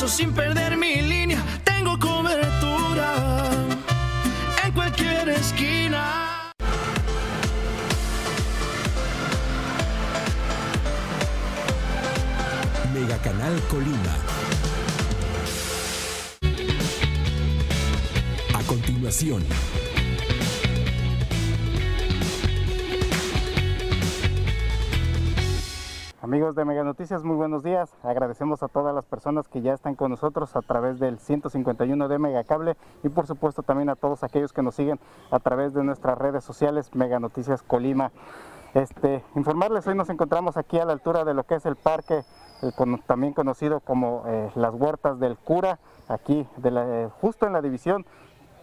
200 pesos sin perder mi línea, tengo cobertura en cualquier esquina. Mega Canal Colima. A continuación. Amigos de Mega Noticias, muy buenos días. Agradecemos a todas las personas que ya están con nosotros a través del 151 de Megacable y por supuesto también a todos aquellos que nos siguen a través de nuestras redes sociales Mega Noticias Colima. Este, informarles, hoy nos encontramos aquí a la altura de lo que es el parque, también conocido como eh, las huertas del cura, aquí de eh, justo en la división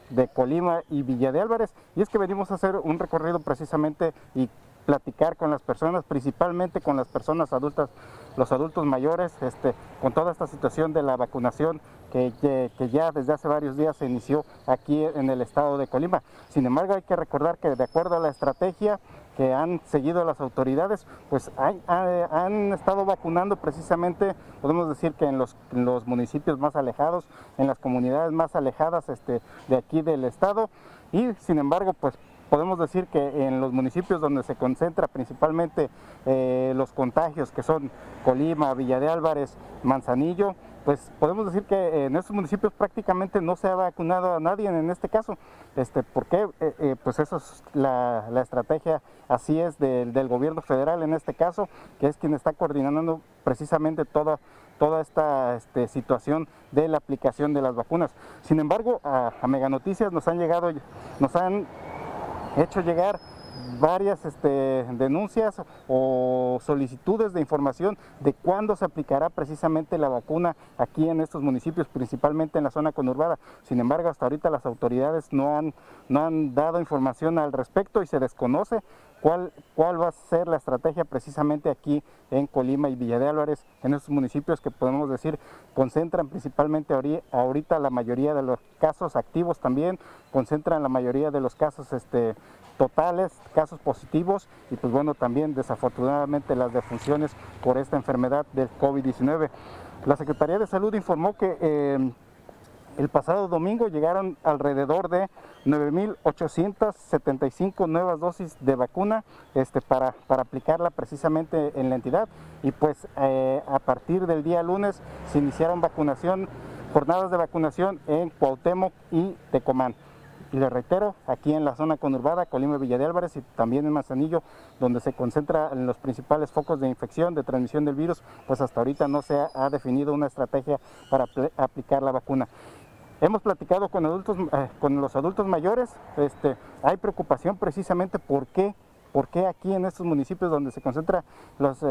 de Colima y Villa de Álvarez. Y es que venimos a hacer un recorrido precisamente y platicar con las personas, principalmente con las personas adultas, los adultos mayores, este, con toda esta situación de la vacunación que, ya desde hace varios días se inició aquí en el estado de Colima. Sin embargo, hay que recordar que de acuerdo a la estrategia que han seguido las autoridades, pues han estado vacunando precisamente, podemos decir que en los, en los municipios más alejados, en las comunidades más alejadas este, de aquí del estado, y sin embargo, pues podemos decir que en los municipios donde se concentra principalmente eh, los contagios, que son Colima, Villa de Álvarez, Manzanillo, pues podemos decir que en estos municipios prácticamente no se ha vacunado a nadie en este caso. Este, ¿Por qué? Eh, eh, pues eso es la, la estrategia, así es, del, del gobierno federal en este caso, que es quien está coordinando precisamente toda, toda esta este, situación de la aplicación de las vacunas. Sin embargo, a, a Mega nos han llegado, nos han hecho llegar varias este, denuncias o solicitudes de información de cuándo se aplicará precisamente la vacuna aquí en estos municipios, principalmente en la zona conurbada. Sin embargo, hasta ahorita las autoridades no han, no han dado información al respecto y se desconoce cuál, cuál va a ser la estrategia precisamente aquí en Colima y Villa de Álvarez, en estos municipios que podemos decir concentran principalmente ahori- ahorita la mayoría de los casos activos también, concentran la mayoría de los casos este, totales, casos positivos y pues bueno, también desafortunadamente las defunciones por esta enfermedad del COVID-19. La Secretaría de Salud informó que eh, el pasado domingo llegaron alrededor de 9.875 nuevas dosis de vacuna este, para, aplicarla precisamente en la entidad y pues eh, a partir del día lunes se iniciaron vacunación, jornadas de vacunación en Cuauhtémoc y Tecomán. Y les reitero, aquí en la zona conurbada, Colima Villa de Álvarez y también en Manzanillo, donde se concentran los principales focos de infección, de transmisión del virus, pues hasta ahorita no se ha, definido una estrategia para apl- aplicar la vacuna. Hemos platicado con adultos, eh, con los adultos mayores, este, hay preocupación precisamente por qué, aquí en estos municipios donde se concentra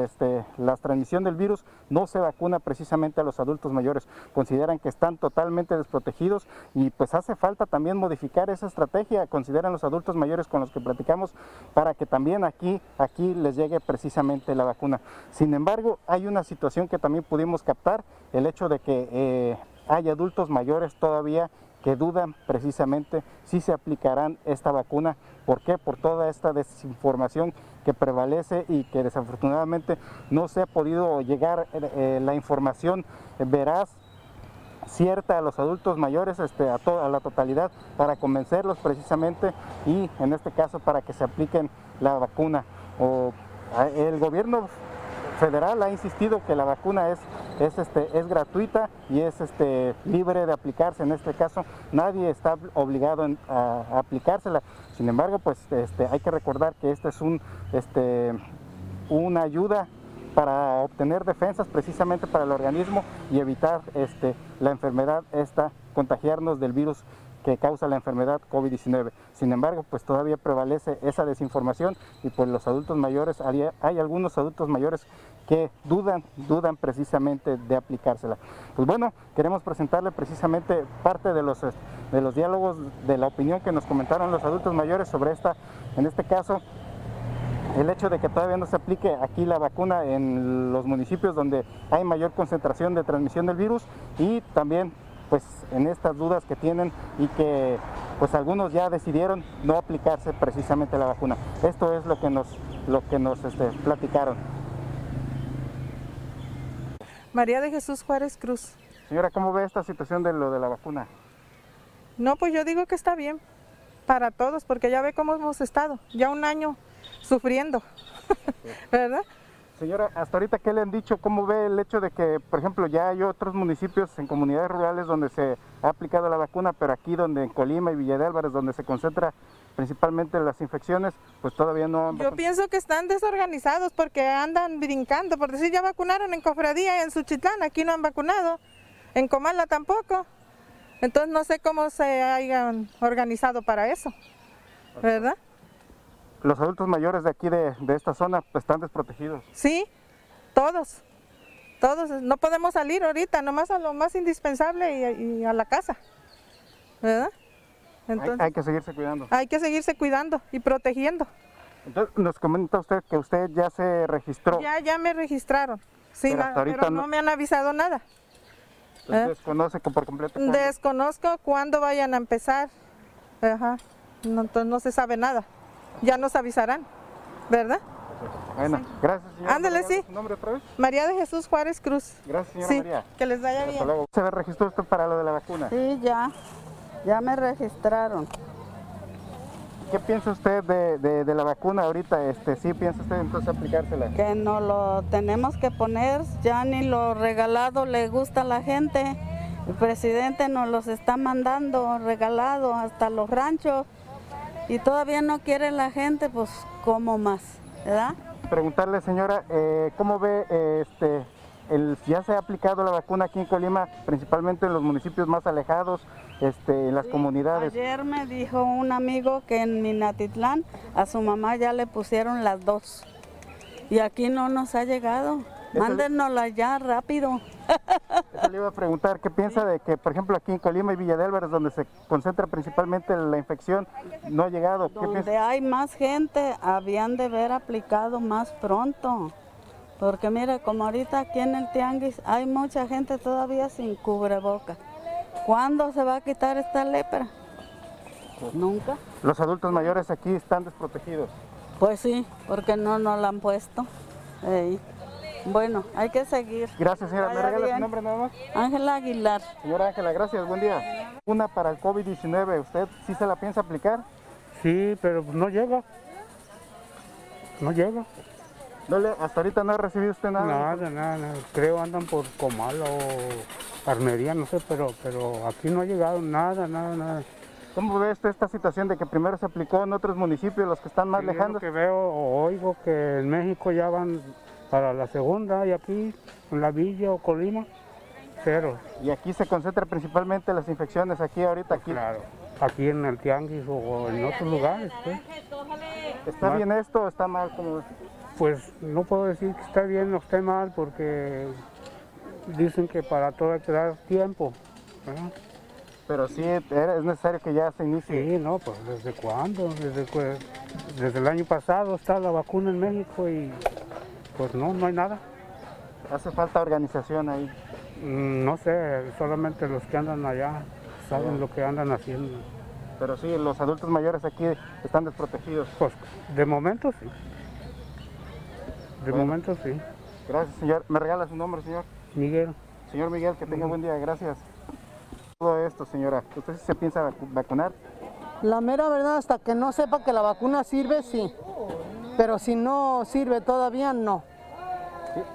este, la transmisión del virus no se vacuna precisamente a los adultos mayores. Consideran que están totalmente desprotegidos y pues hace falta también modificar esa estrategia, consideran los adultos mayores con los que platicamos para que también aquí, aquí les llegue precisamente la vacuna. Sin embargo, hay una situación que también pudimos captar, el hecho de que eh, hay adultos mayores todavía que dudan precisamente si se aplicarán esta vacuna. ¿Por qué? Por toda esta desinformación que prevalece y que desafortunadamente no se ha podido llegar eh, la información veraz cierta a los adultos mayores, este, a, to- a la totalidad, para convencerlos precisamente y en este caso para que se apliquen la vacuna. El gobierno federal ha insistido que la vacuna es, es, este, es gratuita y es este, libre de aplicarse. En este caso, nadie está obligado a, a aplicársela. Sin embargo, pues este, hay que recordar que esta es un, este, una ayuda para obtener defensas precisamente para el organismo y evitar este, la enfermedad esta, contagiarnos del virus que causa la enfermedad COVID-19. Sin embargo, pues todavía prevalece esa desinformación y pues los adultos mayores, hay algunos adultos mayores que dudan, dudan precisamente de aplicársela. Pues bueno, queremos presentarle precisamente parte de los, de los diálogos, de la opinión que nos comentaron los adultos mayores sobre esta, en este caso, el hecho de que todavía no se aplique aquí la vacuna en los municipios donde hay mayor concentración de transmisión del virus y también pues en estas dudas que tienen y que pues algunos ya decidieron no aplicarse precisamente la vacuna. Esto es lo que nos, lo que nos este, platicaron. María de Jesús Juárez Cruz. Señora, ¿cómo ve esta situación de lo de la vacuna? No, pues yo digo que está bien para todos, porque ya ve cómo hemos estado, ya un año sufriendo, ¿verdad? Señora, hasta ahorita, ¿qué le han dicho? ¿Cómo ve el hecho de que, por ejemplo, ya hay otros municipios en comunidades rurales donde se ha aplicado la vacuna, pero aquí donde en Colima y Villa de Álvarez, donde se concentra principalmente las infecciones, pues todavía no han... Yo pienso que están desorganizados porque andan brincando, por decir, ya vacunaron en Cofradía y en Suchitlán, aquí no han vacunado, en Comala tampoco. Entonces no sé cómo se hayan organizado para eso, ¿verdad? los adultos mayores de aquí de, esta zona pues, están desprotegidos. Sí, todos, todos. No podemos salir ahorita, nomás a lo más indispensable y, a la casa, ¿verdad? Entonces, hay, que seguirse cuidando. Hay que seguirse cuidando y protegiendo. Entonces, nos comenta usted que usted ya se registró. Ya, ya me registraron. Sí, pero, no, me han avisado nada. ¿Eh? ¿Desconoce por completo? Desconozco cuándo vayan a empezar. Ajá. entonces no se sabe nada ya nos avisarán, ¿verdad? Bueno, gracias, señora. Ándale, sí. nombre otra vez? María de Jesús Juárez Cruz. Gracias, señora sí, María. Que les vaya bien. ¿Se registró usted para lo de la vacuna? Sí, ya. Ya me registraron. ¿Qué piensa usted de, de, la vacuna ahorita? Este, ¿Sí piensa usted entonces aplicársela? Que no lo tenemos que poner, ya ni lo regalado le gusta a la gente. El presidente nos los está mandando regalado hasta los ranchos y todavía no quiere la gente, pues ¿cómo más? ¿Verdad? Preguntarle, señora, eh, ¿cómo ve este, el, ya se ha aplicado la vacuna aquí en Colima, principalmente en los municipios más alejados, este, en las comunidades? Ayer me dijo un amigo que en Minatitlán a su mamá ya le pusieron las dos y aquí no nos ha llegado. Mándenosla ya rápido. Eso le iba a preguntar, ¿qué piensa de que, por ejemplo, aquí en Colima y Villa de Álvarez, donde se concentra principalmente la infección, no ha llegado? donde hay más gente, habían de haber aplicado más pronto. Porque mire, como ahorita aquí en el Tianguis hay mucha gente todavía sin cubreboca. ¿Cuándo se va a quitar esta lepra? Pues nunca. ¿Los adultos mayores aquí están desprotegidos? Pues sí, porque no nos la han puesto. Bueno, hay que seguir. Gracias, señora. ¿Me regala su nombre nada más? Ángela Aguilar. Señora Ángela, gracias. Buen día. Una para el COVID-19, ¿usted sí se la piensa aplicar? Sí, pero no llega. No llega. No le, ¿Hasta ahorita no ha recibido usted nada? Nada, nada, nada. Creo andan por Comala o Armería, no sé, pero, pero aquí no ha llegado nada, nada, nada. ¿Cómo ve usted esta situación de que primero se aplicó en otros municipios, los que están más lejanos? Que veo o oigo que en México ya van para la segunda y aquí, en la villa o Colima, cero. Y aquí se concentra principalmente las infecciones, aquí ahorita, aquí. Claro, aquí en el Tianguis o en otros lugares. Pues. ¿Está bien esto o está mal? Como... Pues no puedo decir que está bien o esté mal porque dicen que para todo hay que dar tiempo. Pero sí, es necesario que ya se inicie. Sí, no, pues ¿desde cuándo? Desde, desde el año pasado está la vacuna en México y pues no, no hay nada. ¿Hace falta organización ahí? Mm, no sé, solamente los que andan allá saben lo que andan haciendo. Pero sí, los adultos mayores aquí están desprotegidos. Pues de momento sí. De momento sí. Gracias, señor. ¿Me regala su nombre, señor? Miguel. Señor Miguel, que tenga buen día. Gracias. Todo esto, señora. ¿Usted se piensa vacunar? La mera verdad, hasta que no sepa que la vacuna sirve, sí. Pero si no sirve todavía, no.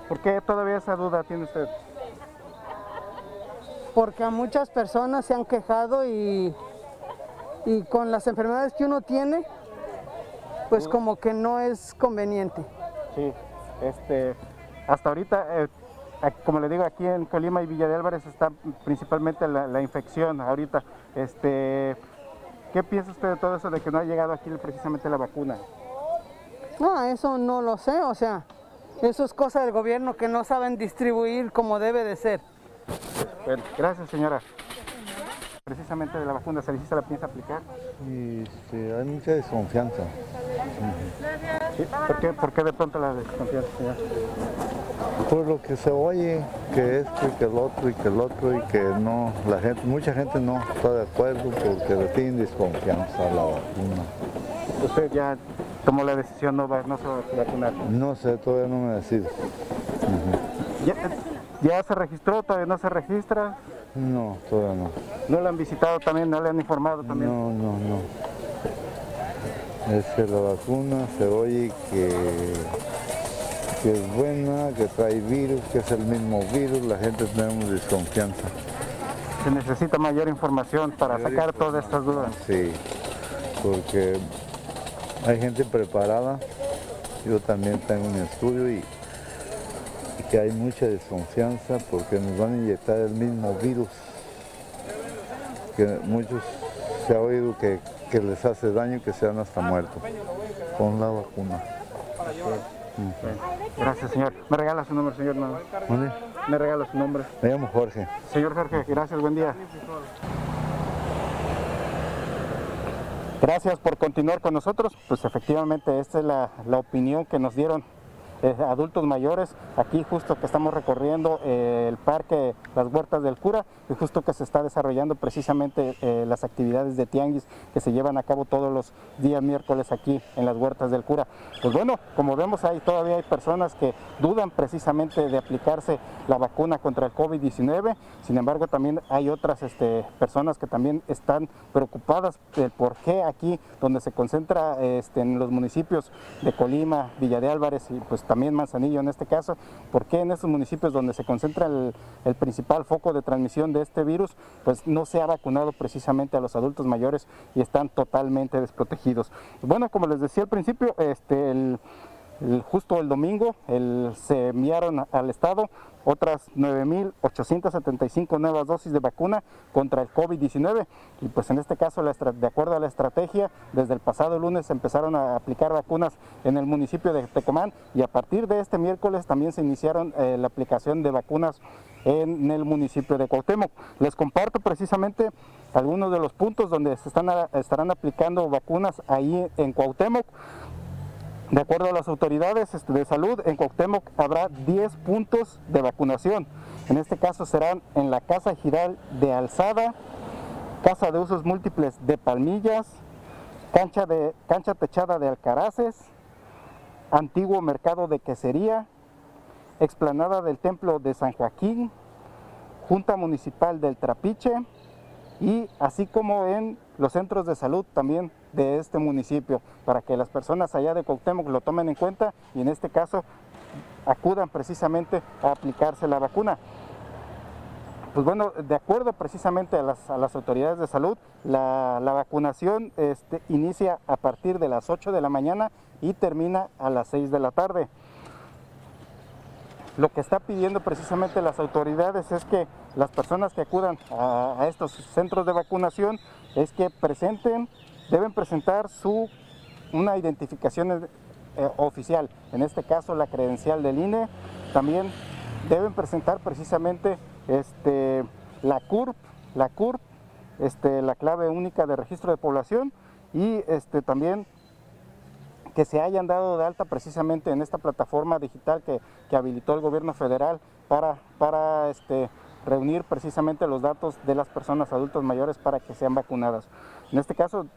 ¿Por qué todavía esa duda tiene usted? Porque a muchas personas se han quejado y, y con las enfermedades que uno tiene, pues como que no es conveniente. Sí, este, hasta ahorita, eh, como le digo, aquí en Colima y Villa de Álvarez está principalmente la, la infección ahorita. este, ¿qué piensa usted de todo eso de que no ha llegado aquí precisamente la vacuna? No, eso no lo sé, o sea, eso es cosa del gobierno que no saben distribuir como debe de ser. Bueno, gracias señora. Precisamente de la vacuna, ¿se la piensa aplicar? Y este, hay mucha desconfianza. Sí, ¿Por, qué, ¿Por qué de pronto la desconfianza, señor? Por lo que se oye, que esto y que el otro y que el otro y que no, la gente, mucha gente no está de acuerdo porque le tienen desconfianza a la vacuna. ¿Usted ya tomó la decisión no, va, no se va a vacunar? No sé, todavía no me decido. ¿Ya, ¿Ya se registró? ¿Todavía no se registra? No, todavía no. ¿No le han visitado también? ¿No le han informado también? No, no, no. Es que la vacuna se oye que, que es buena, que trae virus, que es el mismo virus, la gente tenemos desconfianza. Se necesita mayor información para Mayor sacar todas estas dudas. Sí, porque hay gente preparada, yo también tengo un estudio y, y que hay mucha desconfianza porque nos van a inyectar el mismo virus, que muchos se ha oído que, que les hace daño y que se dan hasta muertos con la vacuna. Gracias, señor. ¿Me regala su nombre, señor? ¿Me regala su nombre? Me llamo Jorge. Señor Jorge, gracias, buen día. Gracias por continuar con nosotros. Pues efectivamente esta es la, la opinión que nos dieron eh, adultos mayores, aquí justo que estamos recorriendo eh, el parque Las Huertas del Cura, y justo que se está desarrollando precisamente eh, las actividades de tianguis que se llevan a cabo todos los días miércoles aquí en las Huertas del Cura. Pues bueno, como vemos ahí todavía hay personas que dudan precisamente de aplicarse la vacuna contra el COVID-19, sin embargo también hay otras este, personas que también están preocupadas del por qué aquí donde se concentra este, en los municipios de Colima, Villa de Álvarez y pues también Manzanillo en este caso, por qué en estos municipios donde se concentra el, principal foco de transmisión de este virus, pues no se ha vacunado precisamente a los adultos mayores y están totalmente desprotegidos. Bueno, como les decía al principio, este, el- justo el domingo se enviaron al Estado otras 9.875 nuevas dosis de vacuna contra el COVID-19 y pues en este caso, de acuerdo a la estrategia, desde el pasado lunes empezaron a aplicar vacunas en el municipio de Tecomán y a partir de este miércoles también se iniciaron eh, la aplicación de vacunas en el municipio de Cuauhtémoc. Les comparto precisamente algunos de los puntos donde se están, estarán aplicando vacunas ahí en Cuauhtémoc. De acuerdo a las autoridades este, de salud, en Cuauhtémoc habrá 10 puntos de vacunación. En este caso serán en la Casa Giral de Alzada, Casa de Usos Múltiples de Palmillas, Cancha, de, cancha Techada de Alcaraces, Antiguo Mercado de Quesería, Explanada del Templo de San Joaquín, Junta Municipal del Trapiche y así como en los centros de salud también de este municipio, para que las personas allá de Cuauhtémoc lo tomen en cuenta y en este caso acudan precisamente a aplicarse la vacuna. Pues bueno, de acuerdo precisamente a las, a las autoridades de salud, la, la vacunación este, inicia a partir de las 8 de la mañana y termina a las 6 de la tarde. Lo que está pidiendo precisamente las autoridades es que las personas que acudan a, a estos centros de vacunación es que presenten, deben presentar su una identificación eh, oficial, en este caso la credencial del INE, también deben presentar precisamente este, la CURP, la CURP, este, la clave única de registro de población y este, también que se hayan dado de alta precisamente en esta plataforma digital que, que habilitó el gobierno federal para, para este, reunir precisamente los datos de las personas adultas mayores para que sean vacunadas. En este caso,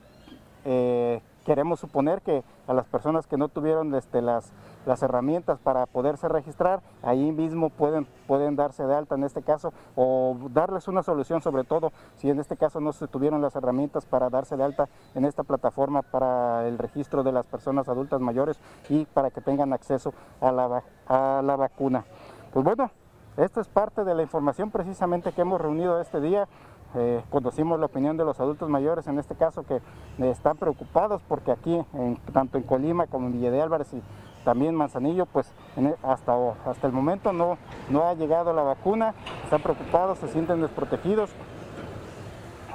eh, queremos suponer que a las personas que no tuvieron este, las, las herramientas para poderse registrar, ahí mismo pueden, pueden darse de alta en este caso o darles una solución sobre todo si en este caso no se tuvieron las herramientas para darse de alta en esta plataforma para el registro de las personas adultas mayores y para que tengan acceso a la, a la vacuna. Pues bueno, esto es parte de la información precisamente que hemos reunido este día. Eh, conocimos la opinión de los adultos mayores, en este caso que eh, están preocupados porque aquí, tanto en Colima como en Villa de Álvarez y también Manzanillo, pues e- hasta, hasta el momento no, no ha llegado la vacuna, están preocupados, se sienten desprotegidos.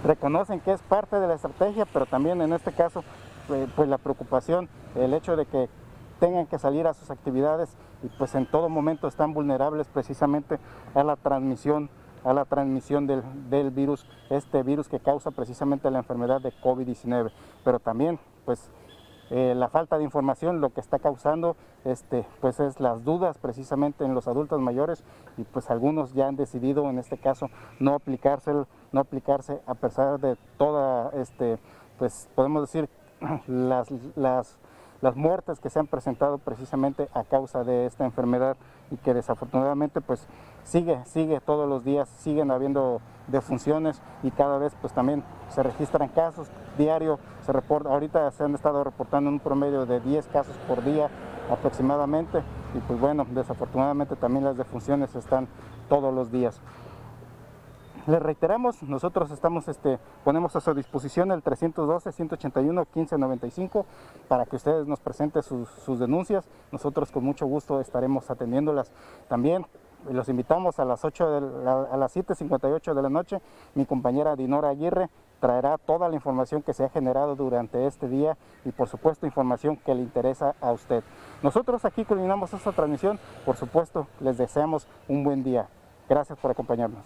reconocen que es parte de la estrategia, pero también en este caso, eh, pues la preocupación, el hecho de que tengan que salir a sus actividades y pues en todo momento están vulnerables precisamente a la transmisión a la transmisión del, del virus, este virus que causa precisamente la enfermedad de COVID-19. Pero también, pues, eh, la falta de información lo que está causando este, pues es las dudas precisamente en los adultos mayores y pues algunos ya han decidido en este caso no aplicarse, no aplicarse a pesar de toda, este, pues podemos decir, las, las, las muertes que se han presentado precisamente a causa de esta enfermedad y que desafortunadamente pues sigue, sigue todos los días, siguen habiendo defunciones y cada vez pues también se registran casos diario, se reporta, ahorita se han estado reportando un promedio de 10 casos por día aproximadamente y pues bueno, desafortunadamente también las defunciones están todos los días. Les reiteramos, nosotros estamos, este, ponemos a su disposición el 312-181-1595 para que ustedes nos presenten sus, sus denuncias. Nosotros con mucho gusto estaremos atendiéndolas también los invitamos a las 8 de la, a las 7.58 de la noche. Mi compañera Dinora Aguirre traerá toda la información que se ha generado durante este día y por supuesto información que le interesa a usted. Nosotros aquí culminamos esta transmisión, por supuesto les deseamos un buen día. Gracias por acompañarnos.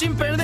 sin perder